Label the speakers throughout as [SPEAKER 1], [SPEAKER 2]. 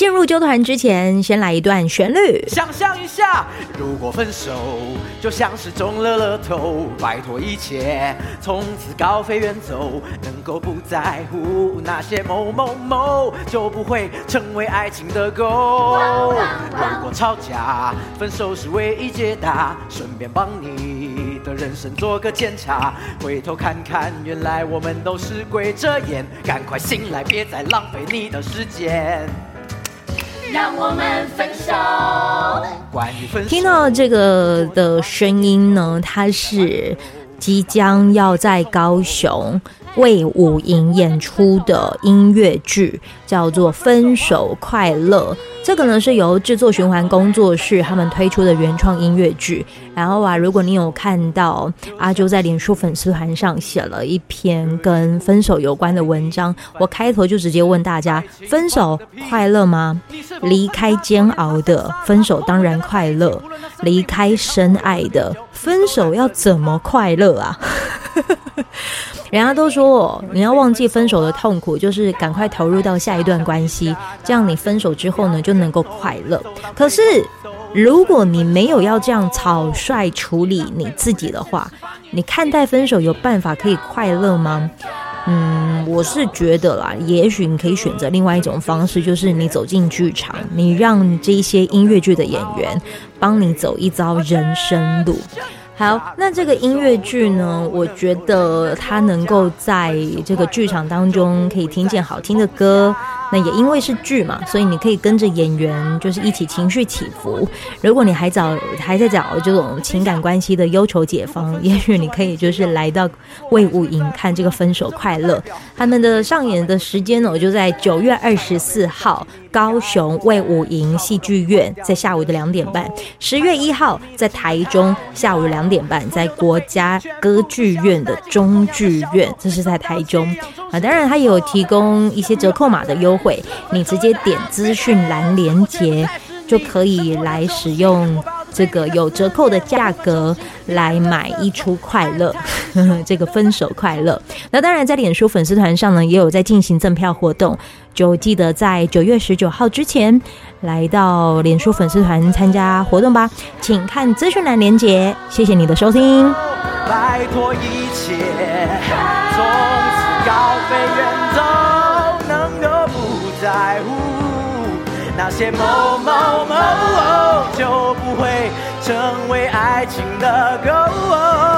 [SPEAKER 1] 进入纠团之前，先来一段旋律。
[SPEAKER 2] 想象一下，如果分手就像是中了乐透，摆脱一切，从此高飞远走，能够不在乎那些某某某，就不会成为爱情的狗。如果吵架，分手是唯一解答，顺便帮你的人生做个检查，回头看看，原来我们都是鬼遮眼，赶快醒来，别再浪费你的时间。
[SPEAKER 3] 让我们分手。
[SPEAKER 2] 关于分手，
[SPEAKER 1] 听到这个的声音呢，它是即将要在高雄为武营演出的音乐剧，叫做《分手快乐》。这个呢是由制作循环工作室他们推出的原创音乐剧。然后啊，如果你有看到阿啾在脸书粉丝团上写了一篇跟分手有关的文章，我开头就直接问大家：分手快乐吗？离开煎熬的分手当然快乐，离开深爱的分手要怎么快乐啊？人家都说，你要忘记分手的痛苦，就是赶快投入到下一段关系，这样你分手之后呢就能够快乐。可是，如果你没有要这样草率处理你自己的话，你看待分手有办法可以快乐吗？嗯，我是觉得啦，也许你可以选择另外一种方式，就是你走进剧场，你让这些音乐剧的演员帮你走一遭人生路。好，那这个音乐剧呢，我觉得它能够在这个剧场当中可以听见好听的歌。那也因为是剧嘛，所以你可以跟着演员，就是一起情绪起伏。如果你还找还在找这种情感关系的忧愁解方，也许你可以就是来到魏武营看这个分手快乐。他们的上演的时间呢，我就在九月二十四号高雄魏武营戏剧院，在下午的两点半；十月一号在台中下午两点半，在国家歌剧院的中剧院，这是在台中啊。当然，他也有提供一些折扣码的优。会，你直接点资讯栏连接，就可以来使用这个有折扣的价格来买一出快乐，这个分手快乐。那当然，在脸书粉丝团上呢，也有在进行赠票活动，就记得在九月十九号之前来到脸书粉丝团参加活动吧。请看资讯栏连接。谢谢你的收听。
[SPEAKER 2] 拜托一切，从此高飞远些某某某，就不会成为爱情的狗。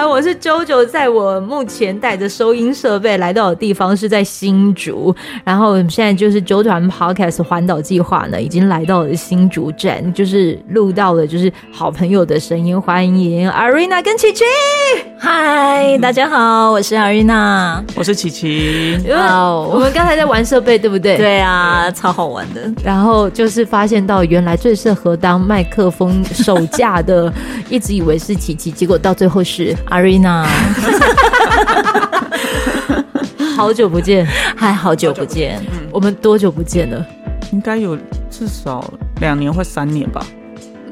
[SPEAKER 1] 我是啾啾，在我目前带着收音设备来到的地方是在新竹，然后现在就是啾团 Podcast 环岛计划呢，已经来到了新竹站，就是录到了就是好朋友的声音，欢迎 Arina 跟奇君。
[SPEAKER 4] 嗨，大家好，我是阿瑞娜
[SPEAKER 5] 我是琪琪。
[SPEAKER 1] 哦，我们刚才在玩设备，对不对？
[SPEAKER 4] 对啊，超好玩的。
[SPEAKER 1] 然后就是发现到原来最适合当麦克风手架的，一直以为是琪琪，结果到。最后是阿瑞娜 好久不见，
[SPEAKER 4] 还好久不见。
[SPEAKER 1] 嗯，我们多久不见了？
[SPEAKER 5] 应该有至少两年或三年吧。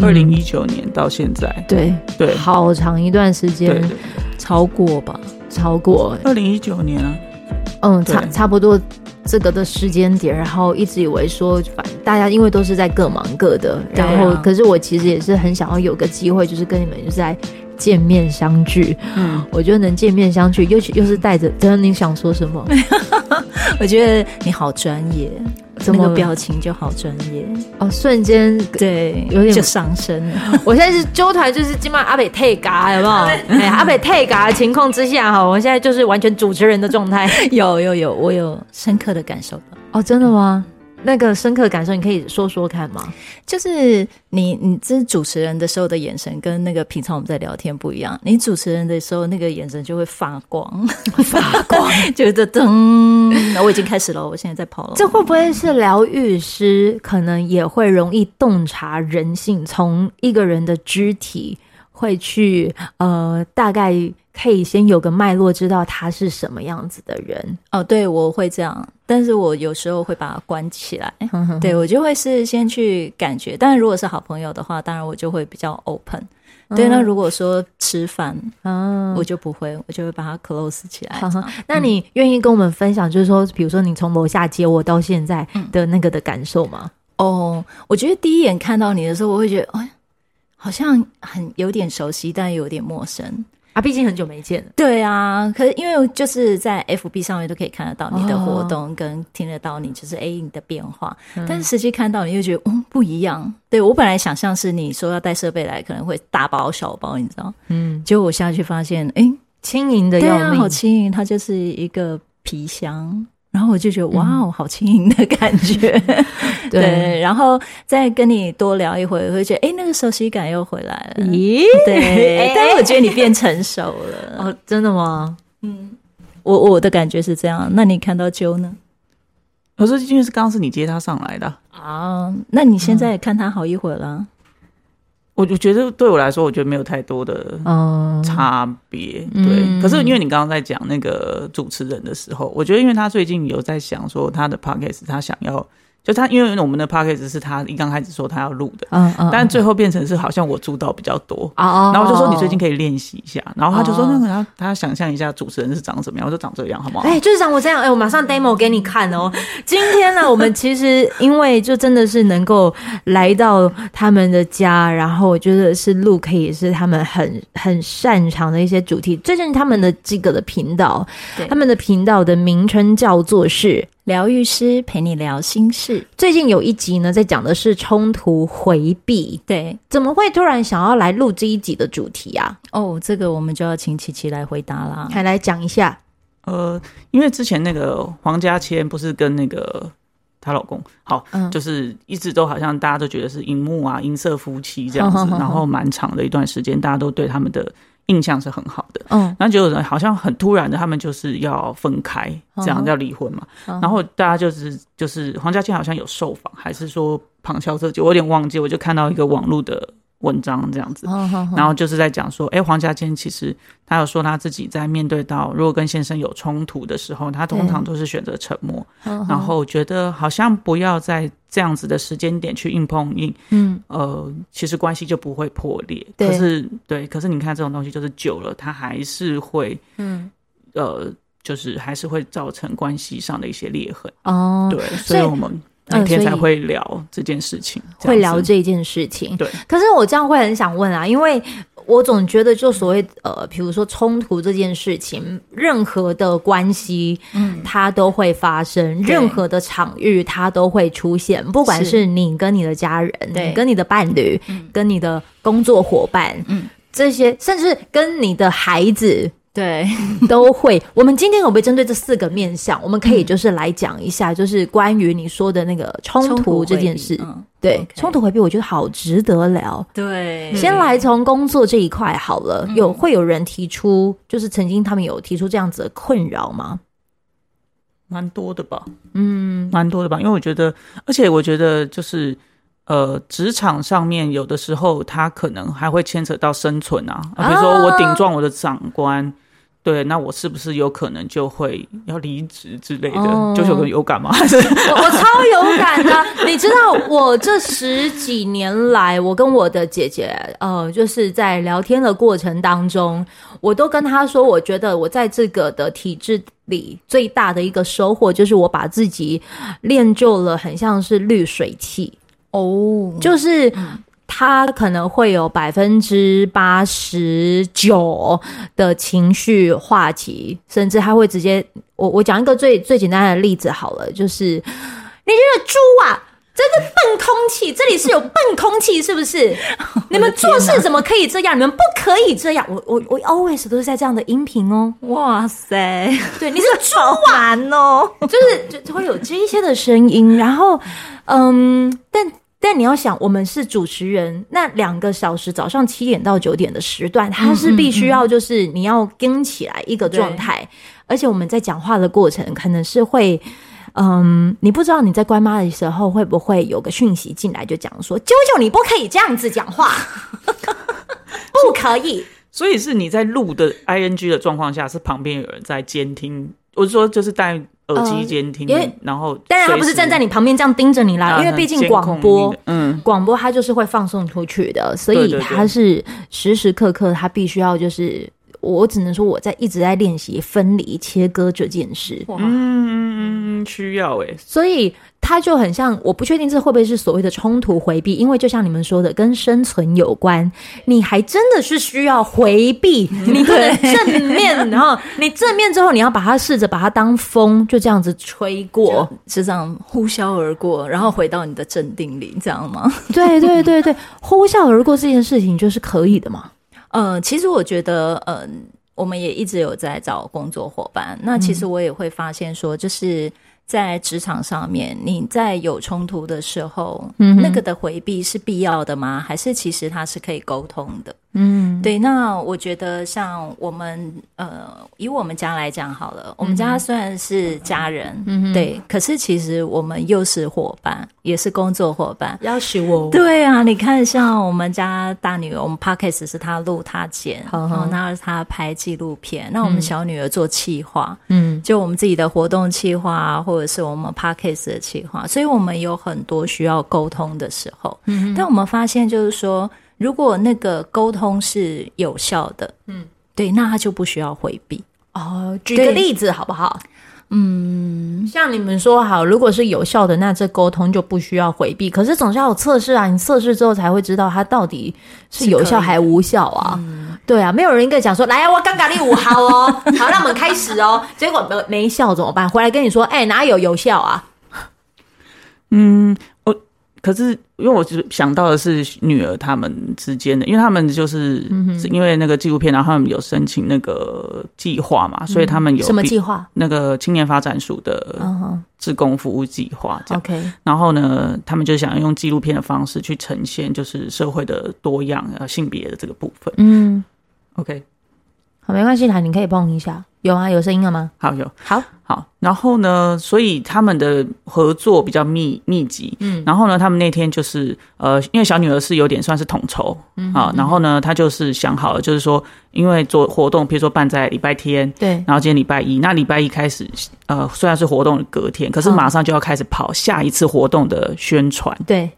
[SPEAKER 5] 二零一九年到现在，
[SPEAKER 1] 对对，好长一段时间，
[SPEAKER 4] 超过吧？
[SPEAKER 1] 超过
[SPEAKER 5] 二零一九年啊。
[SPEAKER 1] 嗯，差差不多这个的时间点，然后一直以为说反。大家因为都是在各忙各的，然后可是我其实也是很想要有个机会，就是跟你们就是在见面相聚。嗯，我觉得能见面相聚，又又是带着，真的你想说什么？
[SPEAKER 4] 我觉得你好专业。这么表情就好专业
[SPEAKER 1] 哦，瞬间
[SPEAKER 4] 对，有点就上升了。
[SPEAKER 1] 我现在是揪团，就是今晚阿北退嘎，有没有？哎，阿北退嘎的情况之下哈，我现在就是完全主持人的状态。
[SPEAKER 4] 有有有，我有深刻的感受到。
[SPEAKER 1] 哦，真的吗？那个深刻感受，你可以说说看吗？
[SPEAKER 4] 就是你，你这是主持人的时候的眼神，跟那个平常我们在聊天不一样。你主持人的时候，那个眼神就会发光，发光，就是噔。那我已经开始了，我现在在跑了。
[SPEAKER 1] 这会不会是疗愈师可能也会容易洞察人性？从一个人的肢体会去呃，大概。可以先有个脉络，知道他是什么样子的人
[SPEAKER 4] 哦。对，我会这样，但是我有时候会把它关起来。对，我就会是先去感觉。但是如果是好朋友的话，当然我就会比较 open。对，那如果说吃饭，嗯，我就不会，我就会把它 close 起来。
[SPEAKER 1] 那你愿意跟我们分享，就是说，比如说你从楼下接我到现在的那个的感受吗？
[SPEAKER 4] 哦，我觉得第一眼看到你的时候，我会觉得，哎，好像很有点熟悉，但有点陌生。
[SPEAKER 1] 啊，毕竟很久没见了。
[SPEAKER 4] 对啊，可是因为就是在 FB 上面都可以看得到你的活动，跟听得到你就是哎你的变化，哦、但是实际看到你又觉得嗯不一样。对，我本来想象是你说要带设备来，可能会大包小包，你知道？嗯，结果我下去发现，哎，轻盈的要命，好轻盈，它就是一个皮箱。然后我就觉得哇哦，好轻盈的感觉，对，对。然后再跟你多聊一会，我会觉得哎，那个熟悉感又回来了。咦，对。但是我觉得你变成熟了
[SPEAKER 1] 哦，真的吗？
[SPEAKER 4] 嗯，我我的感觉是这样。那你看到啾呢？
[SPEAKER 5] 我说因为是刚刚是你接他上来的
[SPEAKER 4] 啊，那你现在看他好一会儿了。
[SPEAKER 5] 我就觉得对我来说，我觉得没有太多的差别，嗯、对。嗯、可是因为你刚刚在讲那个主持人的时候，我觉得因为他最近有在想说他的 podcast，他想要。就他，因为我们的 p a c k a g e 是他一刚开始说他要录的，嗯嗯，但最后变成是好像我主导比较多，然后我就说你最近可以练习一下，然后他就说那个他他想象一下主持人是长什么样，我就长这样，好不好？
[SPEAKER 1] 哎，就是长我这样，哎，我马上 demo 给你看哦。今天呢，我们其实因为就真的是能够来到他们的家，然后我觉得是录可以是他们很很擅长的一些主题。最近他们的这个的频道，他们的频道的名称叫做是。
[SPEAKER 4] 疗愈师陪你聊心事。
[SPEAKER 1] 最近有一集呢，在讲的是冲突回避。
[SPEAKER 4] 对，
[SPEAKER 1] 怎么会突然想要来录这一集的主题啊？
[SPEAKER 4] 哦，这个我们就要请琪琪来回答啦。
[SPEAKER 1] 还来讲一下。
[SPEAKER 5] 呃，因为之前那个黄家千不是跟那个她老公，好，嗯、就是一直都好像大家都觉得是荧幕啊，银色夫妻这样子，呵呵呵然后蛮长的一段时间，大家都对他们的。印象是很好的，嗯，然后就好像很突然的，他们就是要分开，这样要离婚嘛。然后大家就是就是黄家庆好像有受访，还是说旁敲侧击，我有点忘记，我就看到一个网络的。文章这样子，然后就是在讲说，哎，黄家千其实他有说他自己在面对到如果跟先生有冲突的时候，他通常都是选择沉默，然后觉得好像不要在这样子的时间点去硬碰硬，嗯，呃，其实关系就不会破裂。可是，对，可是你看这种东西就是久了，它还是会，嗯，呃，就是还是会造成关系上的一些裂痕。哦，对，所以我们。每天才会聊这件事情，
[SPEAKER 1] 会聊这件事情。
[SPEAKER 5] 对，
[SPEAKER 1] 可是我这样会很想问啊，因为我总觉得，就所谓呃，比如说冲突这件事情，任何的关系，嗯，它都会发生，任何的场域它都会出现，不管是。你跟你的家人，对，跟你的伴侣，跟你的工作伙伴，嗯，这些，甚至跟你的孩子。
[SPEAKER 4] 对，
[SPEAKER 1] 都会。我们今天有没有针对这四个面向，我们可以就是来讲一下，就是关于你说的那个冲突这件事。嗯、对，冲突回避，我觉得好值得聊。
[SPEAKER 4] 对，
[SPEAKER 1] 先来从工作这一块好了。有会有人提出，就是曾经他们有提出这样子的困扰吗？
[SPEAKER 5] 蛮多的吧，嗯，蛮多的吧。因为我觉得，而且我觉得就是。呃，职场上面有的时候，他可能还会牵扯到生存啊，比如说我顶撞我的长官，对，那我是不是有可能就会要离职之类的？哦、就是有有感吗？还 是
[SPEAKER 1] 我我超有感的。你知道，我这十几年来，我跟我的姐姐，呃，就是在聊天的过程当中，我都跟她说，我觉得我在这个的体制里最大的一个收获，就是我把自己练就了，很像是滤水器哦，就是。嗯他可能会有百分之八十九的情绪话题，甚至他会直接我我讲一个最最简单的例子好了，就是你这个猪啊，这个笨空气，这里是有笨空气是不是？你们做事怎么可以这样？你们不可以这样！我我我 always 都是在这样的音频哦。哇塞，对，你是猪啊 哦，就是就会有这一些的声音，然后嗯，但。但你要想，我们是主持人，那两个小时，早上七点到九点的时段，它是必须要就是你要跟起来一个状态，而且我们在讲话的过程，可能是会，嗯，你不知道你在关妈的时候会不会有个讯息进来，就讲说，啾啾，你不可以这样子讲话，不可以。
[SPEAKER 5] 所以是你在录的 ing 的状况下，是旁边有人在监听，我是说就是带。耳机监听，呃、然后，
[SPEAKER 1] 当然他不是站在你旁边这样盯着你啦，啊、因为毕竟广播，嗯，广播它就是会放送出去的，所以它是时时刻刻，它必须要就是。我只能说我在一直在练习分离切割这件事。
[SPEAKER 5] 嗯，需要哎。
[SPEAKER 1] 所以它就很像，我不确定这会不会是所谓的冲突回避，因为就像你们说的，跟生存有关，你还真的是需要回避，你不能正面，然后你正面之后，你要把它试着把它当风，就这样子吹过，
[SPEAKER 4] 就这样呼啸而过，然后回到你的镇定里，这样吗？
[SPEAKER 1] 对对对对，呼啸而过这件事情就是可以的嘛。
[SPEAKER 4] 呃，其实我觉得，嗯、呃，我们也一直有在找工作伙伴。那其实我也会发现说，就是在职场上面，你在有冲突的时候，嗯，那个的回避是必要的吗？还是其实它是可以沟通的？嗯，对，那我觉得像我们呃，以我们家来讲好了，我们家虽然是家人，嗯，对，可是其实我们又是伙伴，也是工作伙伴。
[SPEAKER 1] 要学我？
[SPEAKER 4] 对啊，你看，像我们家大女儿，我们 Podcast 是她录她剪，然后那是她拍纪录片，那我们小女儿做企划，嗯，就我们自己的活动企划，或者是我们 Podcast 的企划，所以我们有很多需要沟通的时候，嗯，但我们发现就是说。如果那个沟通是有效的，嗯，对，那他就不需要回避
[SPEAKER 1] 哦。举个例子好不好？嗯，像你们说好，如果是有效的，那这沟通就不需要回避。可是总是要有测试啊，你测试之后才会知道它到底是有效还无效啊。嗯、对啊，没有人跟你讲说，来啊，我刚刚你五号哦，好，那我们开始哦。结果没没效怎么办？回来跟你说，哎、欸，哪有有效啊？
[SPEAKER 5] 嗯。可是，因为我就想到的是女儿他们之间的，因为他们就是因为那个纪录片，然后他们有申请那个计划嘛，所以他们有
[SPEAKER 1] 什么计划？
[SPEAKER 5] 那个青年发展署的志工服务计划。OK，然后呢，他们就想用纪录片的方式去呈现，就是社会的多样啊，性别的这个部分。嗯，OK，
[SPEAKER 1] 好，没关系，啦，你可以碰一下。有啊，有声音了吗？
[SPEAKER 5] 好，有，
[SPEAKER 1] 好，
[SPEAKER 5] 好。然后呢，所以他们的合作比较密密集。嗯，然后呢，他们那天就是呃，因为小女儿是有点算是统筹，嗯啊，然后呢，她就是想好了，就是说，因为做活动，比如说办在礼拜天，对，然后今天礼拜一，那礼拜一开始，呃，虽然是活动隔天，可是马上就要开始跑下一次活动的宣传，
[SPEAKER 1] 对。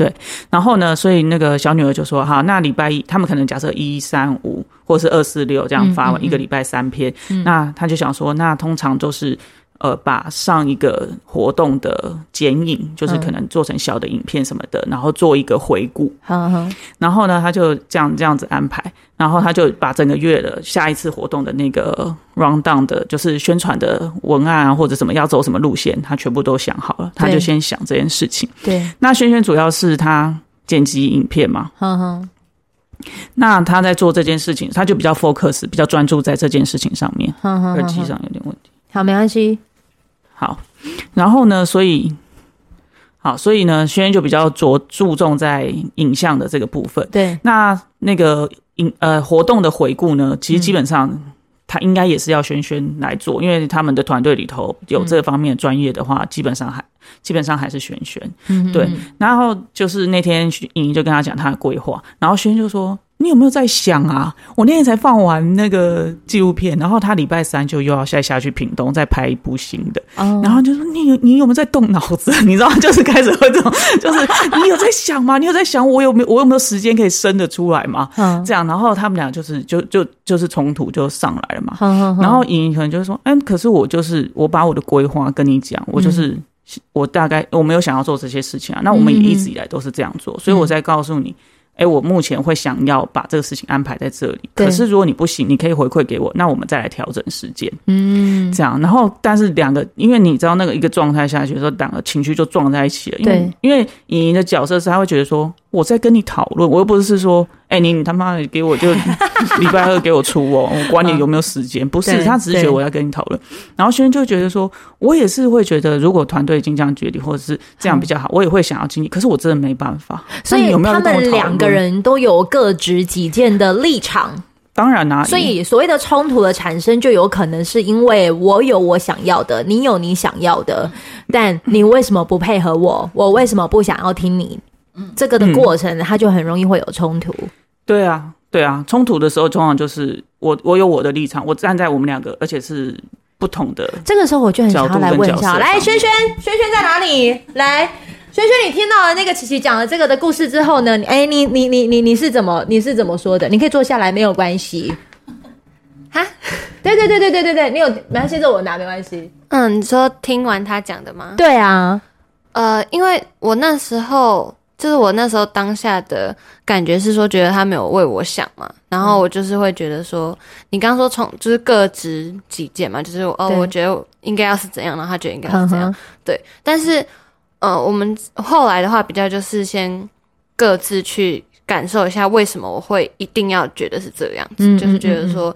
[SPEAKER 5] 对，然后呢，所以那个小女儿就说：“哈，那礼拜一，他们可能假设一三五或是二四六这样发完一个礼拜三篇，嗯那他就想说，那通常都是。”呃，把上一个活动的剪影，就是可能做成小的影片什么的，嗯、然后做一个回顾。然后呢，他就这样这样子安排，然后他就把整个月的下一次活动的那个 round down 的，就是宣传的文案啊，或者什么要走什么路线，他全部都想好了。他就先想这件事情。对。那轩轩主要是他剪辑影片嘛。嗯哼。那他在做这件事情，他就比较 focus，比较专注在这件事情上面。耳机上有点问题。
[SPEAKER 1] 好，没关系。
[SPEAKER 5] 好，然后呢，所以，好，所以呢，轩轩就比较着注重在影像的这个部分。对，那那个影呃活动的回顾呢，其实基本上他应该也是要轩轩来做，嗯、因为他们的团队里头有这方面专业的话，嗯、基本上还基本上还是轩轩。嗯，对。然后就是那天莹莹就跟他讲他的规划，然后轩轩就说：“你有没有在想啊？我那天才放完那个纪录片，然后他礼拜三就又要再下去屏东再拍一部新的，哦、然后就说你有你有没有在动脑子？你知道，就是开始会这种，就是你有在想吗？你有在想我有没有我有没有时间可以生得出来吗？嗯，这样，然后他们俩就是就就就是冲突就上来了嘛。嗯、然后莹莹可能就是说，哎，可是我就是我把我的规划跟你讲，我就是、嗯、我大概我没有想要做这些事情啊。那我们也一直以来都是这样做，嗯、所以我在告诉你。哎，我目前会想要把这个事情安排在这里。可是如果你不行，你可以回馈给我，那我们再来调整时间。嗯，这样。然后，但是两个，因为你知道那个一个状态下去的时候，两个情绪就撞在一起了。因为对，因为莹莹的角色是，他会觉得说。我在跟你讨论，我又不是说，哎、欸，你你他妈的给我就礼拜二给我出哦，我管你有没有时间，不是，他只是觉得我要跟你讨论。然后轩轩就觉得说，我也是会觉得，如果团队已经这样决定，或者是这样比较好，我也会想要经历。可是我真的没办法。
[SPEAKER 1] 所以他们两个人都有各执己见的立场。
[SPEAKER 5] 当然啦、啊，
[SPEAKER 1] 所以所谓的冲突的产生，就有可能是因为我有我想要的，你有你想要的，但你为什么不配合我？我为什么不想要听你？这个的过程，它就很容易会有冲突。
[SPEAKER 5] 对啊，对啊，冲突的时候，通常就是我我有我的立场，我站在我们两个，而且是不同的。
[SPEAKER 1] 这个时候我就很想要来问一下，来，轩轩，轩轩在哪里？来，轩轩，你听到了那个琪琪讲了这个的故事之后呢？哎，你你你你你是怎么你是怎么说的？你可以坐下来，没有关系。哈，对对对对对对对，你有没关系，这我拿没关系。
[SPEAKER 6] 嗯，你说听完他讲的吗？
[SPEAKER 1] 对啊，
[SPEAKER 6] 呃，因为我那时候。就是我那时候当下的感觉是说，觉得他没有为我想嘛，然后我就是会觉得说，你刚刚说从就是各执己见嘛，就是哦，我觉得应该要是怎样，然后他觉得应该是怎样，对。但是呃，我们后来的话比较就是先各自去感受一下，为什么我会一定要觉得是这样子，就是觉得说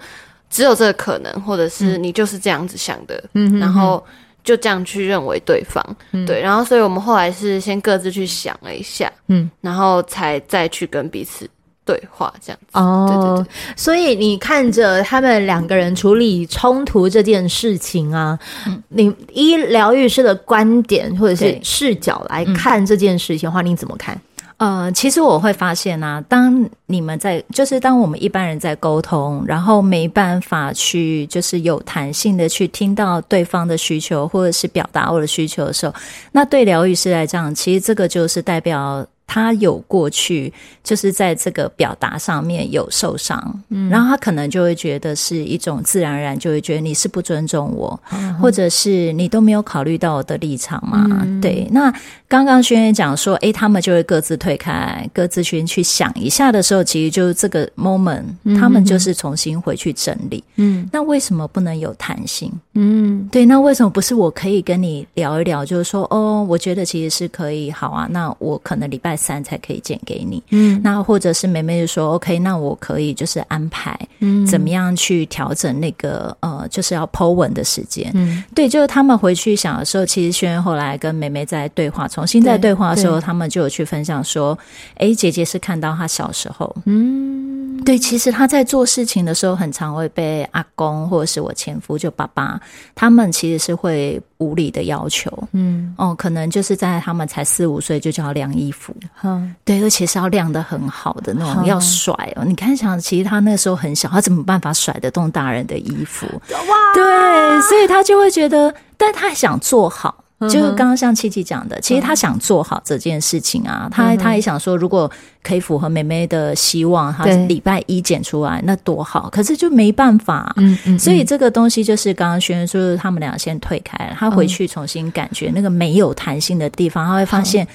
[SPEAKER 6] 只有这个可能，或者是你就是这样子想的，嗯，然后。就这样去认为对方，嗯、对，然后所以我们后来是先各自去想了一下，嗯，然后才再去跟彼此对话，这样子。哦，对对对。
[SPEAKER 1] 所以你看着他们两个人处理冲突这件事情啊，嗯、你依疗愈师的观点或者是视角来看这件事情的话，你怎么看？
[SPEAKER 4] 呃，其实我会发现啊，当你们在，就是当我们一般人在沟通，然后没办法去，就是有弹性的去听到对方的需求，或者是表达我的需求的时候，那对疗愈师来讲，其实这个就是代表。他有过去，就是在这个表达上面有受伤，嗯，然后他可能就会觉得是一种自然而然，就会觉得你是不尊重我，嗯、或者是你都没有考虑到我的立场嘛？嗯、对。那刚刚轩轩讲说，诶，他们就会各自退开，各自先去想一下的时候，其实就是这个 moment，嗯、他们就是重新回去整理。嗯，那为什么不能有弹性？嗯，对。那为什么不是我可以跟你聊一聊？就是说，哦，我觉得其实是可以，好啊。那我可能礼拜。三才可以剪给你，嗯，那或者是妹妹就说 OK，那我可以就是安排，嗯，怎么样去调整那个呃，就是要 Po 文的时间，嗯，对，就是他们回去想的时候，其实轩轩后来跟妹妹在对话，重新在对话的时候，他们就有去分享说，哎，姐姐是看到她小时候，嗯，对，其实她在做事情的时候，很常会被阿公或者是我前夫就爸爸，他们其实是会。无理的要求，嗯，哦，可能就是在他们才四五岁就叫晾衣服，嗯，对，而且是要晾的很好的那种，嗯、要甩哦。你看，想其实他那时候很小，他怎么办法甩得动大人的衣服？哇，对，所以他就会觉得，但他想做好。就是刚刚像七七讲的，其实他想做好这件事情啊，他他也想说，如果可以符合妹妹的希望，他礼拜一剪出来那多好。可是就没办法，嗯嗯。所以这个东西就是刚刚轩轩说，他们俩先退开了，他回去重新感觉那个没有弹性的地方，他会发现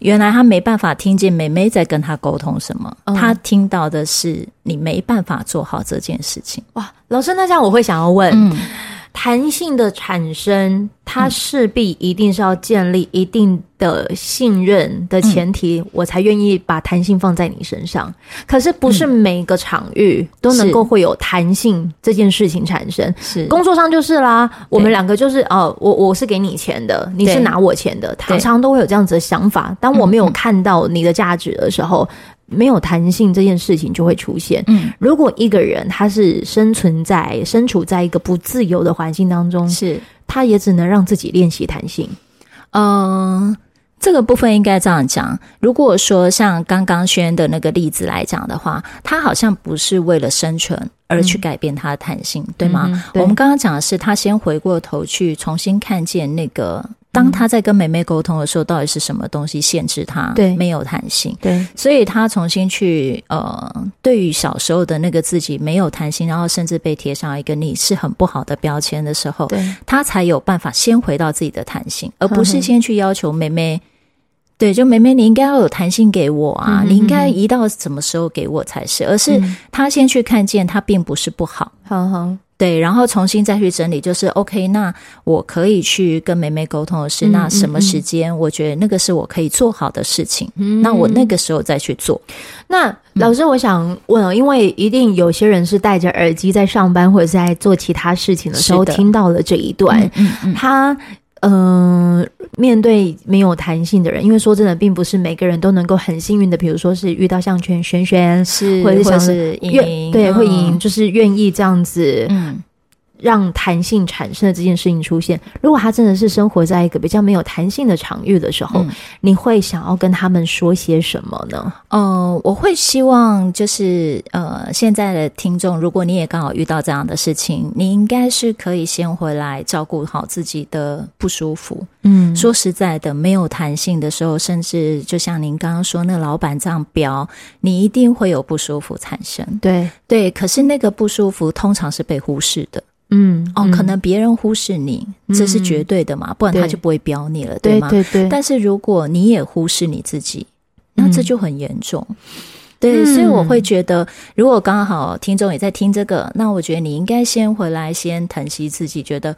[SPEAKER 4] 原来他没办法听见妹妹在跟他沟通什么，他听到的是你没办法做好这件事情。
[SPEAKER 1] 哇，老师，那这样我会想要问。弹性的产生，它势必一定是要建立一定的信任的前提，嗯、我才愿意把弹性放在你身上。可是不是每个场域都能够会有弹性这件事情产生。是工作上就是啦，我们两个就是哦，我我是给你钱的，你是拿我钱的，常常都会有这样子的想法。当我没有看到你的价值的时候。没有弹性这件事情就会出现。嗯，如果一个人他是生存在、身处在一个不自由的环境当中，是，他也只能让自己练习弹性。
[SPEAKER 4] 嗯。这个部分应该这样讲。如果说像刚刚轩的那个例子来讲的话，他好像不是为了生存而去改变他的弹性，嗯、对吗？嗯、对，我们刚刚讲的是他先回过头去重新看见那个，当他在跟妹妹沟通的时候，到底是什么东西限制他？对，没有弹性。对，所以他重新去呃，对于小时候的那个自己没有弹性，然后甚至被贴上一个你是很不好的标签的时候，对，他才有办法先回到自己的弹性，而不是先去要求妹妹。对，就梅梅，你应该要有弹性给我啊！嗯、哼哼你应该移到什么时候给我才是？而是他先去看见，他并不是不好。好好、嗯，对，然后重新再去整理，就是 OK。那我可以去跟梅梅沟通的是，嗯、那什么时间？我觉得那个是我可以做好的事情。嗯、那我那个时候再去做。
[SPEAKER 1] 那老师，我想问，因为一定有些人是戴着耳机在上班或者在做其他事情的时候听到了这一段，嗯嗯嗯他。嗯、呃，面对没有弹性的人，因为说真的，并不是每个人都能够很幸运的，比如说是遇到像圈轩轩，是或者是像是愿对会赢，就是愿意这样子，嗯。让弹性产生的这件事情出现，如果他真的是生活在一个比较没有弹性的场域的时候，嗯、你会想要跟他们说些什么呢？
[SPEAKER 4] 嗯、呃，我会希望就是呃，现在的听众，如果你也刚好遇到这样的事情，你应该是可以先回来照顾好自己的不舒服。嗯，说实在的，没有弹性的时候，甚至就像您刚刚说，那个老板这样标，你一定会有不舒服产生。对对，可是那个不舒服通常是被忽视的。嗯，哦，可能别人忽视你，嗯、这是绝对的嘛，不然他就不会标你了，对，对吗？对对对。但是如果你也忽视你自己，那这就很严重。嗯、对，所以我会觉得，如果刚好听众也在听这个，那我觉得你应该先回来，先疼惜自己，觉得。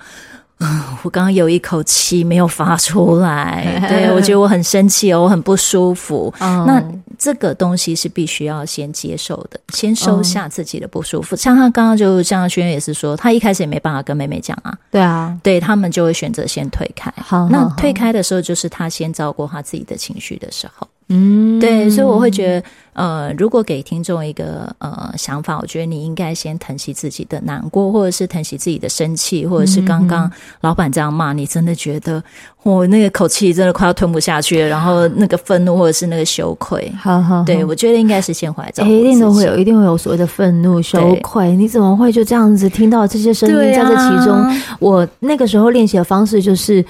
[SPEAKER 4] 我刚刚有一口气没有发出来，对，我觉得我很生气哦，我很不舒服。Oh. 那这个东西是必须要先接受的，先收下自己的不舒服。Oh. 像他刚刚就像轩也是说，他一开始也没办法跟妹妹讲啊，对啊，对他们就会选择先退开。好，那退开的时候就是他先照顾他自己的情绪的时候。嗯，对，所以我会觉得，呃，如果给听众一个呃想法，我觉得你应该先疼惜自己的难过，或者是疼惜自己的生气，或者是刚刚老板这样骂你，真的觉得我那个口气真的快要吞不下去了，然后那个愤怒或者是那个羞愧，好好，对，我觉得应该是先回来找，一
[SPEAKER 1] 定都会有，一定会有所谓的愤怒、羞愧。你怎么会就这样子听到这些声音在这其中？我那个时候练习的方式就是，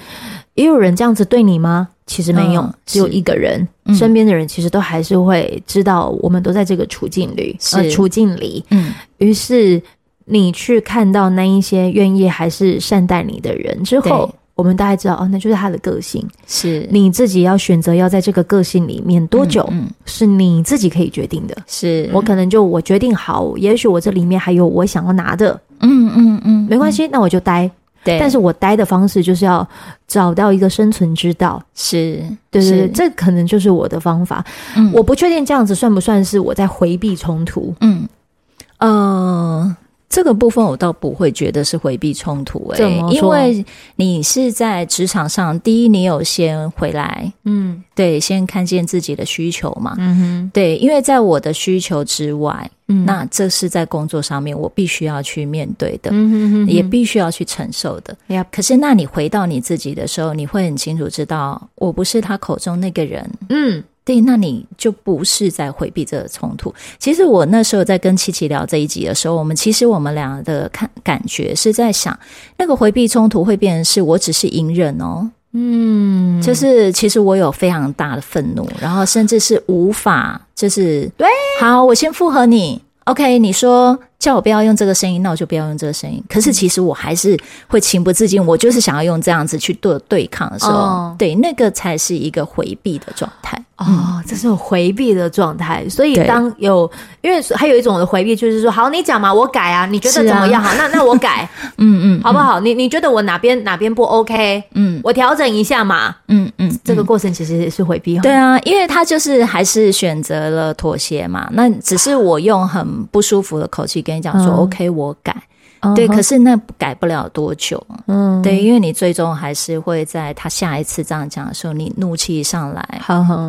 [SPEAKER 1] 也有人这样子对你吗？其实没有，嗯、只有一个人，嗯、身边的人其实都还是会知道，我们都在这个处境里，是呃，处境里。嗯，于是你去看到那一些愿意还是善待你的人之后，我们大概知道，哦，那就是他的个性。是你自己要选择要在这个个性里面多久，是你自己可以决定的。是我可能就我决定好，也许我这里面还有我想要拿的，嗯嗯嗯，嗯没关系，那我就待。对，但是我待的方式就是要找到一个生存之道，是，对对对，这可能就是我的方法。嗯，我不确定这样子算不算是我在回避冲突。嗯，呃。这个部分我倒不会觉得是回避冲突，欸，诶，因为你是在职场上，第一，你有先回来，嗯，对，先看见自己的需求嘛，嗯哼，对，因为在我的需求之外，嗯，那这是在工作上面我必须要去面对的，嗯哼哼，也必须要去承受的，呀，可是那你回到你自己的时候，你会很清楚知道，我不是他口中那个人，嗯。对，那你就不是在回避这个冲突。其实我那时候在跟七七聊这一集的时候，我们其实我们俩的看感觉是在想，那个回避冲突会变成是我只是隐忍哦，嗯，就是其实我有非常大的愤怒，然后甚至是无法，就是对，好，我先附和你，OK，你说。叫我不要用这个声音，那我就不要用这个声音。可是其实我还是会情不自禁，我就是想要用这样子去对对抗的时候，哦、对，那个才是一个回避的状态。哦，嗯、这是回避的状态。所以当有，因为还有一种的回避，就是说，好，你讲嘛，我改啊，你觉得怎么样？啊、好，那那我改，嗯嗯，好不好？你你觉得我哪边哪边不 OK？嗯，我调整一下嘛。嗯嗯，嗯这个过程其实也是回避。对啊，因为他就是还是选择了妥协嘛。那只是我用很不舒服的口气跟。你讲说 OK，我改，
[SPEAKER 4] 对，可是那改不了多久，嗯，对，因为你最终还是会在他下一次这样讲的时候，你怒气上来，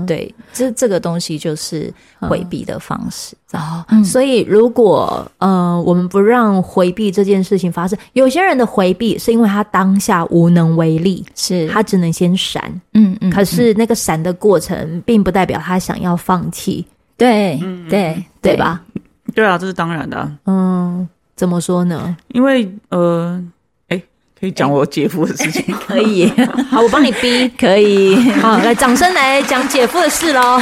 [SPEAKER 4] 对，这这个东西就是回避的方式哦。
[SPEAKER 1] 所以如果呃我们不让回避这件事情发生，有些人的回避是因为他当下无能为力，是。他只能先闪，嗯嗯，可是那个闪的过程并不代表他想要放弃，
[SPEAKER 4] 对对对吧？
[SPEAKER 5] 对啊，这是当然的，
[SPEAKER 1] 嗯。怎么说呢？
[SPEAKER 5] 因为呃，哎，可以讲我姐夫的事情，
[SPEAKER 1] 可以。好，我帮你逼，可以。好，来，掌声来讲姐夫的事喽。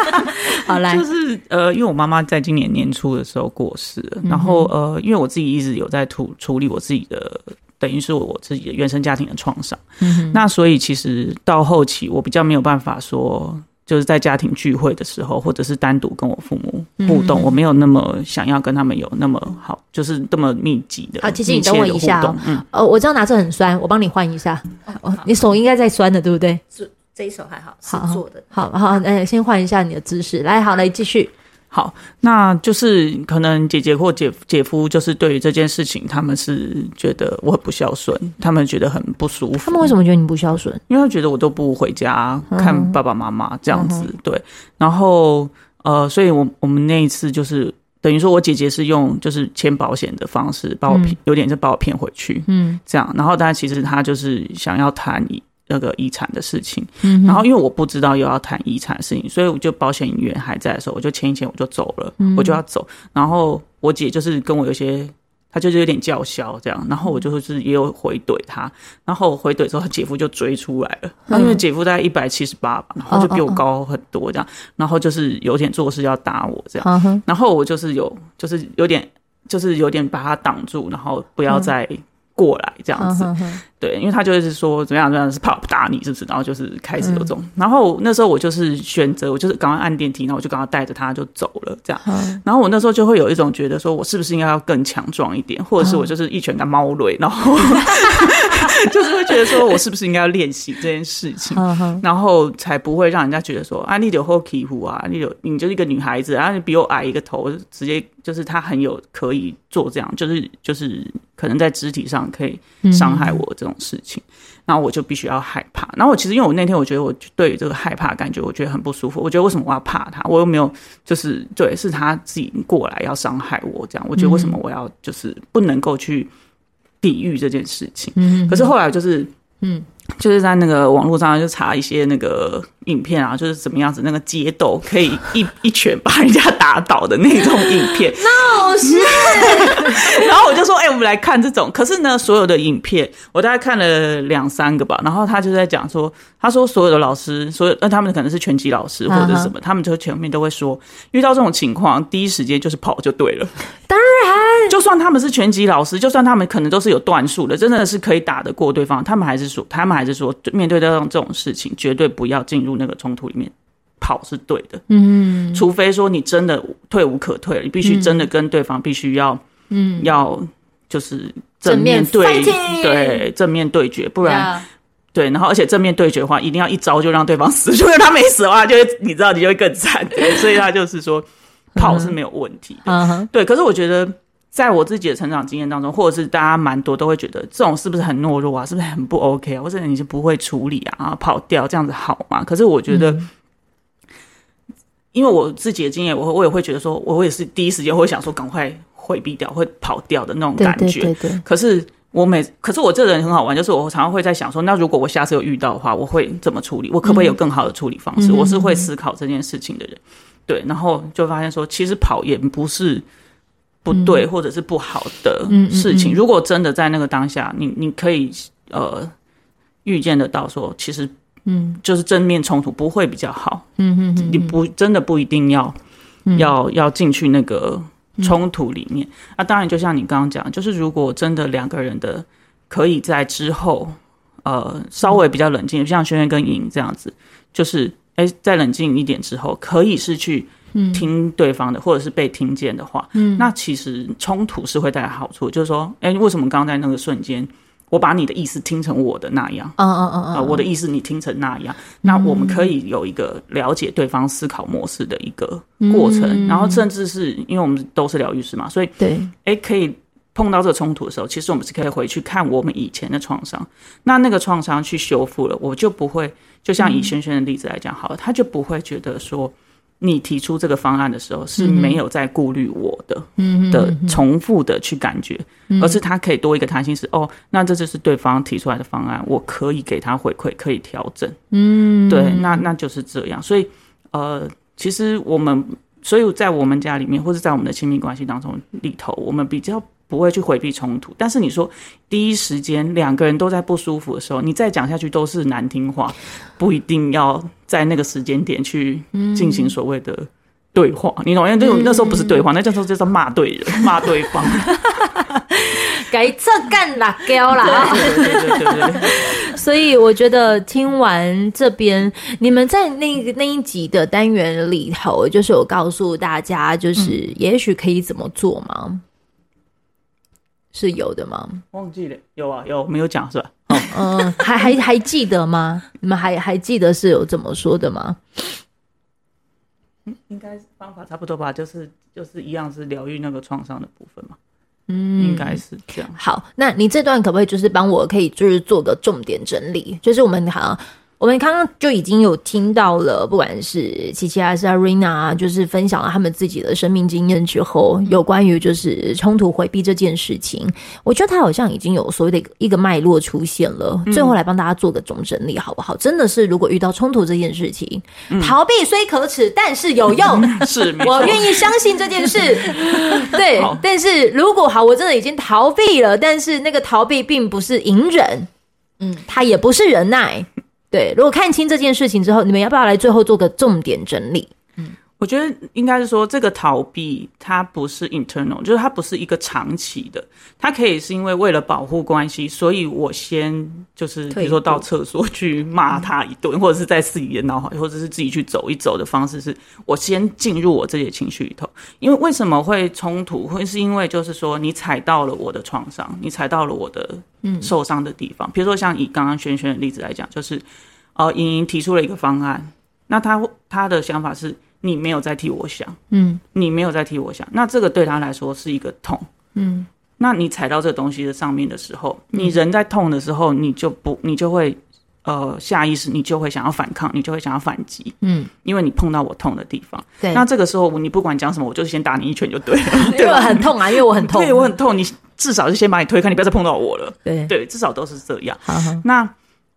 [SPEAKER 1] 好，来，
[SPEAKER 5] 就是呃，因为我妈妈在今年年初的时候过世了，然后呃，因为我自己一直有在处处理我自己的，等于是我自己的原生家庭的创伤。嗯，那所以其实到后期，我比较没有办法说。就是在家庭聚会的时候，或者是单独跟我父母互动，嗯、我没有那么想要跟他们有那么好，就是这么密集的。
[SPEAKER 1] 好，其实你等我一下，嗯，呃，我知道拿着很酸，我帮你换一下。哦，你手应该在酸的，对不对？
[SPEAKER 4] 这这一手还好，好做的。
[SPEAKER 1] 好好，好，哎，先换一下你的姿势。来，好，来继续。
[SPEAKER 5] 好，那就是可能姐姐或姐姐夫，就是对于这件事情，他们是觉得我很不孝顺，他们觉得很不舒服。
[SPEAKER 1] 他们为什么觉得你不孝顺？
[SPEAKER 5] 因为他觉得我都不回家看爸爸妈妈这样子。嗯、对，然后呃，所以我我们那一次就是等于说我姐姐是用就是签保险的方式把我骗，有点是把我骗回去，嗯，这样。然后但其实他就是想要谈一。那个遗产的事情，嗯，然后因为我不知道又要谈遗产的事情，所以我就保险员还在的时候，我就签一签，我就走了，嗯，我就要走。然后我姐就是跟我有些，她就是有点叫嚣这样，然后我就是也有回怼她，然后我回怼之后，她姐夫就追出来了，嗯，因为姐夫大概一百七十八吧，然后就比我高很多这样，然后就是有点做事要打我这样，然后我就是有就是有点就是有点把他挡住，然后不要再。过来这样子，对，因为他就是说怎么样怎么样是怕我打你，是不是？然后就是开始有这种，然后那时候我就是选择，我就是赶快按电梯，然后我就赶快带着他就走了，这样。然后我那时候就会有一种觉得说，我是不是应该要更强壮一点，或者是我就是一拳打猫雷，然后 就是会觉得说我是不是应该要练习这件事情，然后才不会让人家觉得说啊，你有好欺负啊，你有你就是一个女孩子，然后你比我矮一个头，直接就是她很有可以做这样，就是就是。可能在肢体上可以伤害我这种事情，然后我就必须要害怕。然后我其实因为我那天我觉得我对于这个害怕感觉，我觉得很不舒服。我觉得为什么我要怕他？我又没有就是对，是他自己过来要伤害我这样。我觉得为什么我要就是不能够去抵御这件事情？嗯，可是后来就是嗯。就是在那个网络上就查一些那个影片啊，就是怎么样子那个街斗可以一一拳把人家打倒的那种影片。
[SPEAKER 1] 闹事。
[SPEAKER 5] 然后我就说，哎、欸，我们来看这种。可是呢，所有的影片我大概看了两三个吧。然后他就在讲说，他说所有的老师，所有那他们可能是拳击老师或者什么，他们就前面都会说，遇到这种情况，第一时间就是跑就对了。
[SPEAKER 1] 当然，
[SPEAKER 5] 就算他们是拳击老师，就算他们可能都是有段数的，真的是可以打得过对方，他们还是说，他们还是说，面对这种这种事情，绝对不要进入那个冲突里面，跑是对的。嗯，除非说你真的退无可退了，你必须真的跟对方必须要，嗯，要就是正面对，对，正面对决，不然，对，然后而且正面对决的话，一定要一招就让对方死，如果他没死的话，就会你知道你就会更惨。对，所以他就是说。跑是没有问题的，uh. 对。可是我觉得，在我自己的成长经验当中，或者是大家蛮多都会觉得，这种是不是很懦弱啊？是不是很不 OK 啊？或者你是不会处理啊？跑掉这样子好吗？可是我觉得，嗯、因为我自己的经验，我我也会觉得说，我也是第一时间会想说，赶快回避掉，会跑掉的那种感觉。对对对对。可是我每，可是我这个人很好玩，就是我常常会在想说，那如果我下次有遇到的话，我会怎么处理？我可不可以有更好的处理方式？嗯、我是会思考这件事情的人。对，然后就发现说，其实跑也不是不对，或者是不好的事情。如果真的在那个当下，你你可以呃预见得到说，其实嗯，就是正面冲突不会比较好。嗯嗯，你不真的不一定要要要进去那个冲突里面。那当然，就像你刚刚讲，就是如果真的两个人的可以在之后呃稍微比较冷静，像轩轩跟莹这样子，就是。哎，再冷静一点之后，可以是去听对方的，嗯、或者是被听见的话。嗯，那其实冲突是会带来好处，就是说，哎，为什么刚刚在那个瞬间，我把你的意思听成我的那样？嗯嗯嗯嗯，我的意思你听成那样，嗯、那我们可以有一个了解对方思考模式的一个过程，嗯、然后甚至是因为我们都是疗愈师嘛，所以对，哎，可以碰到这个冲突的时候，其实我们是可以回去看我们以前的创伤，那那个创伤去修复了，我就不会，就像以轩轩的例子来讲，好了，他就不会觉得说你提出这个方案的时候是没有在顾虑我的，嗯的重复的去感觉，而是他可以多一个弹性是，哦，那这就是对方提出来的方案，我可以给他回馈，可以调整，嗯，对，那那就是这样，所以呃，其实我们，所以在我们家里面，或者在我们的亲密关系当中里头，我们比较。不会去回避冲突，但是你说第一时间两个人都在不舒服的时候，你再讲下去都是难听话，不一定要在那个时间点去进行所谓的对话。嗯、你懂？因为那种那时候不是对话，那叫做叫做骂对人，骂对方，
[SPEAKER 1] 改这干辣椒啦。对对对对对对。所以我觉得听完这边，你们在那个那一集的单元里头，就是有告诉大家，就是也许可以怎么做吗？是有的吗？
[SPEAKER 5] 忘记了，有啊，有没有讲是吧？
[SPEAKER 1] 嗯，还还还记得吗？你们还还记得是有怎么说的吗？
[SPEAKER 5] 嗯，应该方法差不多吧，就是就是一样是疗愈那个创伤的部分嘛。嗯，应该是这样。
[SPEAKER 1] 好，那你这段可不可以就是帮我可以就是做个重点整理？就是我们好像。我们刚刚就已经有听到了，不管是琪琪还是 Arena，就是分享了他们自己的生命经验之后，有关于就是冲突回避这件事情，我觉得他好像已经有所谓的一个脉络出现了。最后来帮大家做个总整理，好不好？真的是，如果遇到冲突这件事情，逃避虽可耻，但是有用。
[SPEAKER 5] 是，
[SPEAKER 1] 我愿意相信这件事。对，但是如果好，我真的已经逃避了，但是那个逃避并不是隐忍，嗯，他也不是忍耐。对，如果看清这件事情之后，你们要不要来最后做个重点整理？
[SPEAKER 5] 嗯，我觉得应该是说，这个逃避它不是 internal，就是它不是一个长期的，它可以是因为为了保护关系，所以我先就是比如说到厕所去骂他一顿，或者是在自己的脑海，或者是自己去走一走的方式，是我先进入我自己的情绪里头。因为为什么会冲突？会是因为就是说你踩到了我的创伤，你踩到了我的。受伤的地方，比如说像以刚刚轩轩的例子来讲，就是，呃，莹莹提出了一个方案，那他他的想法是，你没有在替我想，嗯，你没有在替我想，那这个对他来说是一个痛，嗯，那你踩到这个东西的上面的时候，你人在痛的时候，你就不，你就会。呃，下意识你就会想要反抗，你就会想要反击，嗯，因为你碰到我痛的地方，对，那这个时候你不管讲什么，我就是先打你一拳就对了，对吧？
[SPEAKER 1] 很痛啊，因为我很痛，
[SPEAKER 5] 对我很痛，你至少是先把你推开，你不要再碰到我了，对。对，至少都是这样。好好，那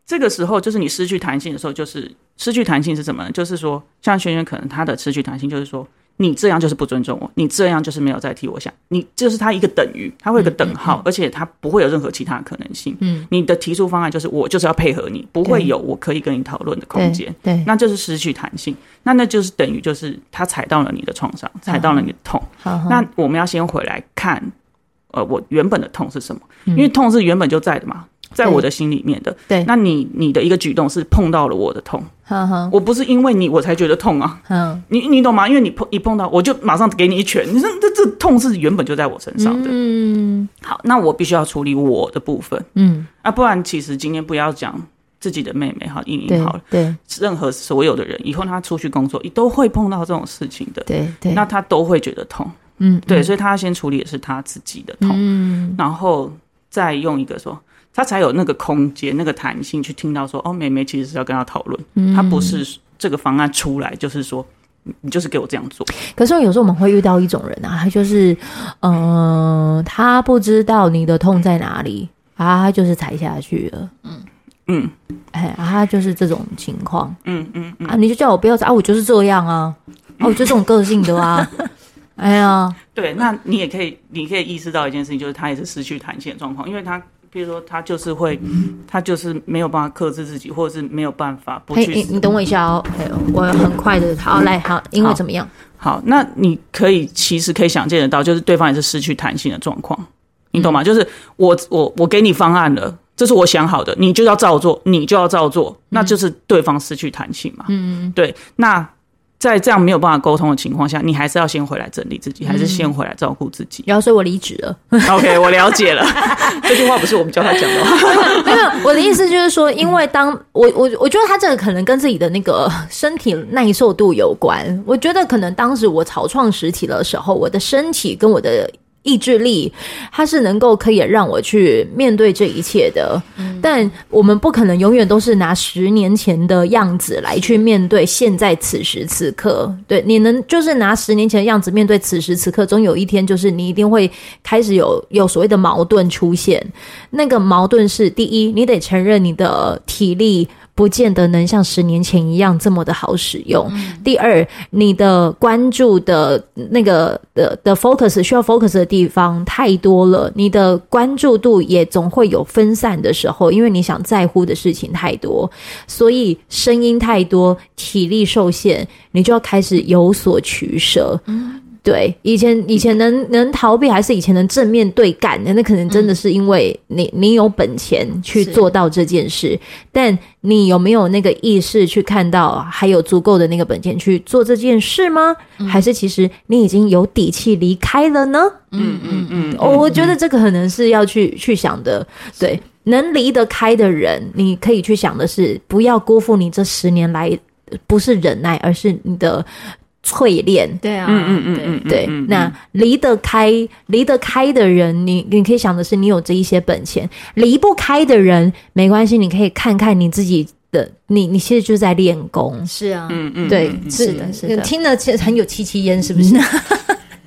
[SPEAKER 5] 这个时候就是你失去弹性的时候，就是失去弹性是什么呢？就是说，像萱萱可能他的失去弹性就是说。你这样就是不尊重我，你这样就是没有在替我想，你就是他一个等于，他会有个等号，嗯嗯嗯、而且他不会有任何其他可能性。嗯，你的提出方案就是我就是要配合你，不会有我可以跟你讨论的空间。对，那就是失去弹性，那那就是等于就是他踩到了你的创伤，踩到了你的痛。好，好，那我们要先回来看，呃，我原本的痛是什么？因为痛是原本就在的嘛。在我的心里面的，对，那你你的一个举动是碰到了我的痛，我不是因为你我才觉得痛啊，嗯，你你懂吗？因为你碰一碰到我就马上给你一拳，你说这这痛是原本就在我身上的，嗯，好，那我必须要处理我的部分，嗯，啊，不然其实今天不要讲自己的妹妹哈，莹莹好了，对，任何所有的人以后他出去工作，你都会碰到这种事情的，对对，那他都会觉得痛，嗯，对，所以他先处理的是他自己的痛，嗯，然后再用一个说。他才有那个空间、那个弹性去听到说，哦，妹妹其实是要跟他讨论，嗯、他不是这个方案出来就是说，你就是给我这样做。
[SPEAKER 1] 可是有时候我们会遇到一种人啊，他就是，嗯、呃，他不知道你的痛在哪里啊，他就是踩下去了，嗯。嗯，哎，啊，他就是这种情况，嗯嗯，嗯。啊，你就叫我不要踩啊，我就是这样啊，啊，我就这种个性的啊，哎呀，
[SPEAKER 5] 对，那你也可以，你可以意识到一件事情，就是他也是失去弹性的状况，因为他。比如说，他就是会，他就是没有办法克制自己，或者是没有办法不去。
[SPEAKER 1] 你你等我一下哦，我很快的，好来好，因为怎么样？
[SPEAKER 5] 好，好，那你可以其实可以想见得到，就是对方也是失去弹性的状况，你懂吗？嗯、就是我我我给你方案了，这是我想好的，你就要照做，你就要照做，那就是对方失去弹性嘛。嗯，对，那。在这样没有办法沟通的情况下，你还是要先回来整理自己，还是先回来照顾自己。
[SPEAKER 1] 然后，所以我离职了。
[SPEAKER 5] OK，我了解了。这句话不是我们教他讲的话。
[SPEAKER 1] 没有，我的意思就是说，因为当我我我觉得他这个可能跟自己的那个身体耐受度有关。我觉得可能当时我草创实体的时候，我的身体跟我的。意志力，它是能够可以让我去面对这一切的。嗯、但我们不可能永远都是拿十年前的样子来去面对现在此时此刻。对，你能就是拿十年前的样子面对此时此刻，总有一天就是你一定会开始有有所谓的矛盾出现。那个矛盾是：第一，你得承认你的体力。不见得能像十年前一样这么的好使用。嗯、第二，你的关注的那个的的 focus 需要 focus 的地方太多了，你的关注度也总会有分散的时候，因为你想在乎的事情太多，所以声音太多，体力受限，你就要开始有所取舍。嗯对，以前以前能能逃避，还是以前能正面对干的？那可能真的是因为你、嗯、你有本钱去做到这件事，但你有没有那个意识去看到还有足够的那个本钱去做这件事吗？嗯、还是其实你已经有底气离开了呢？嗯嗯嗯，我觉得这个可能是要去去想的。对，能离得开的人，你可以去想的是，不要辜负你这十年来不是忍耐，而是你的。淬炼，
[SPEAKER 4] 对啊，嗯嗯
[SPEAKER 1] 嗯嗯，对。那离得开，离得开的人，你你可以想的是，你有这一些本钱；离不开的人，没关系，你可以看看你自己的，你你其实就是在练功。
[SPEAKER 4] 是啊，嗯嗯，
[SPEAKER 1] 对，
[SPEAKER 4] 是的，是的，
[SPEAKER 1] 听了其实很有戚戚焉，是不是？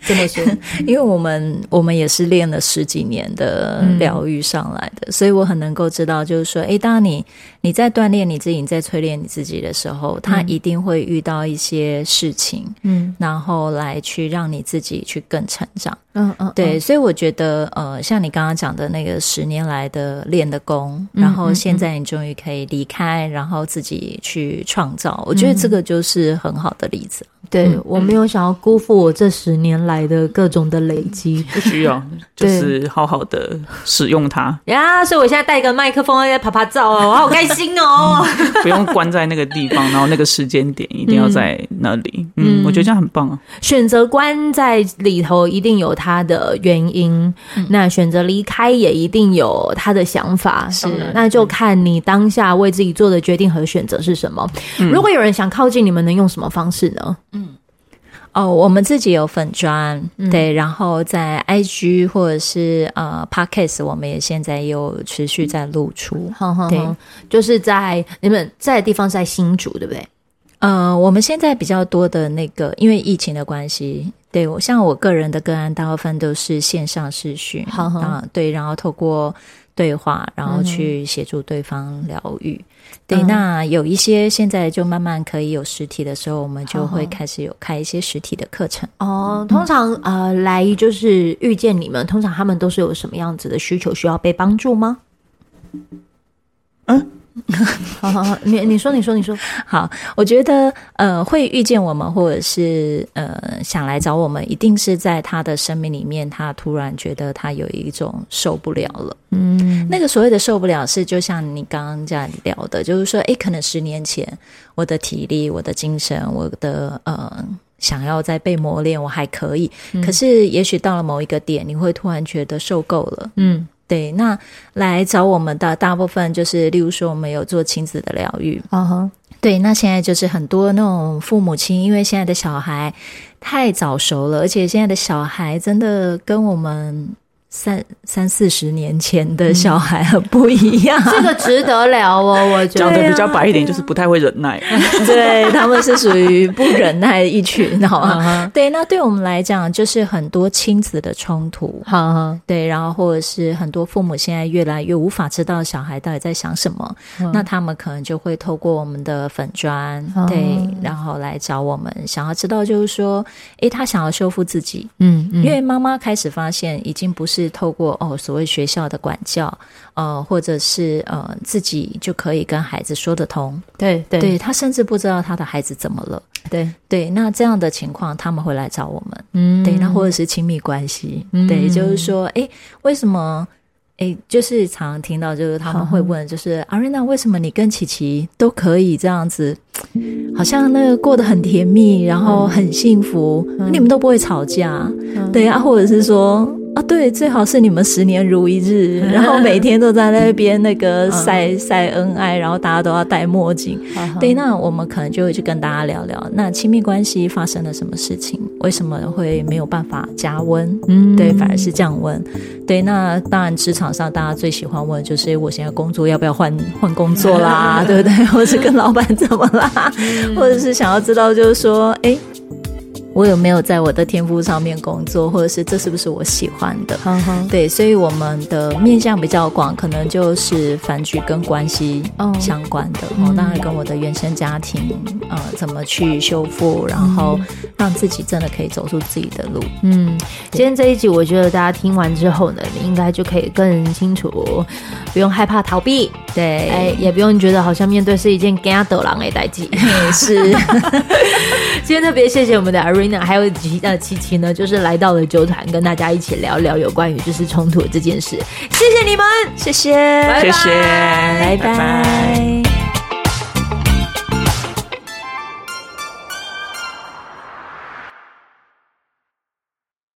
[SPEAKER 1] 这么说，
[SPEAKER 4] 因为我们我们也是练了十几年的疗愈上来的，嗯、所以我很能够知道，就是说，诶，当你你在锻炼你自己，你在淬炼你自己的时候，他一定会遇到一些事情，嗯，然后来去让你自己去更成长，嗯嗯，对，所以我觉得，呃，像你刚刚讲的那个十年来的练的功，然后现在你终于可以离开，然后自己去创造，我觉得这个就是很好的例子。
[SPEAKER 1] 对，嗯、我没有想要辜负我这十年来的各种的累积，
[SPEAKER 5] 不需要，就是好好的使用它。
[SPEAKER 1] 呀。所以我现在带个麦克风在拍拍照哦，我好开心哦。
[SPEAKER 5] 不用关在那个地方，然后那个时间点一定要在那里。嗯，嗯，我觉得这样很棒啊。
[SPEAKER 1] 选择关在里头一定有它的原因，嗯、那选择离开也一定有他的想法。是，那就看你当下为自己做的决定和选择是什么。嗯、如果有人想靠近你们，能用什么方式呢？嗯。
[SPEAKER 4] 哦，我们自己有粉专，嗯、对，然后在 IG 或者是呃 Podcast，我们也现在有持续在露出，
[SPEAKER 1] 嗯、对，就是在你们在的地方在新竹，对不对？
[SPEAKER 4] 呃，我们现在比较多的那个，因为疫情的关系，对我像我个人的个案，大部分都是线上视讯，啊对，然后透过对话，然后去协助对方疗愈。嗯对，那有一些现在就慢慢可以有实体的时候，我们就会开始有开一些实体的课程。
[SPEAKER 1] 哦，通常呃来就是遇见你们，通常他们都是有什么样子的需求需要被帮助吗？嗯。
[SPEAKER 4] 好好好，你你说你说你说好，我觉得呃会遇见我们或者是呃想来找我们，一定是在他的生命里面，他突然觉得他有一种受不了了。嗯，那个所谓的受不了是就像你刚刚这样聊的，就是说，诶，可能十年前我的体力、我的精神、我的呃想要再被磨练，我还可以，嗯、可是也许到了某一个点，你会突然觉得受够了。嗯。对，那来找我们的大部分就是，例如说，我们有做亲子的疗愈。嗯哼、uh，huh. 对，那现在就是很多那种父母亲，因为现在的小孩太早熟了，而且现在的小孩真的跟我们。三三四十年前的小孩很 不一样，
[SPEAKER 1] 这个值得聊哦。我觉得
[SPEAKER 5] 讲的比较白一点，就是不太会忍耐。
[SPEAKER 4] 对，他们是属于不忍耐一群，好吗？对，那对我们来讲，就是很多亲子的冲突。好，对，然后或者是很多父母现在越来越无法知道小孩到底在想什么，那他们可能就会透过我们的粉砖，对，然后来找我们，想要知道就是说，诶，他想要修复自己，嗯，因为妈妈开始发现已经不是。是透过哦，所谓学校的管教，呃，或者是呃，自己就可以跟孩子说得通。
[SPEAKER 1] 对对，
[SPEAKER 4] 对，他甚至不知道他的孩子怎么了。对对，那这样的情况他们会来找我们。嗯，对，那或者是亲密关系，嗯、对，就是说，哎，为什么？哎，就是常常听到，就是他们会问，就是阿瑞娜，为什么你跟琪琪都可以这样子，好像那个过得很甜蜜，然后很幸福，嗯、你们都不会吵架？嗯、对啊，或者是说。对，最好是你们十年如一日，然后每天都在那边那个晒晒恩爱，然后大家都要戴墨镜。对，那我们可能就会去跟大家聊聊，那亲密关系发生了什么事情？为什么会没有办法加温？嗯，对，反而是降温。对，那当然职场上大家最喜欢问的就是，我现在工作要不要换换工作啦？对不对？或是跟老板怎么啦？或者是想要知道，就是说，哎。我有没有在我的天赋上面工作，或者是这是不是我喜欢的？对，所以我们的面向比较广，可能就是反举跟关系相关的。哦，嗯、当然跟我的原生家庭，呃，怎么去修复，然后让自己真的可以走出自己的路。嗯，
[SPEAKER 1] 今天这一集，我觉得大家听完之后呢，你应该就可以更清楚，不用害怕逃避，对，哎，也不用觉得好像面对是一件惊得人的代际。
[SPEAKER 4] 是，
[SPEAKER 1] 今天特别谢谢我们的还有琪呃琪琪呢，就是来到了酒团，跟大家一起聊聊有关于就是冲突这件事。谢谢你们，谢谢，
[SPEAKER 5] 谢谢，
[SPEAKER 1] 拜拜。拜拜。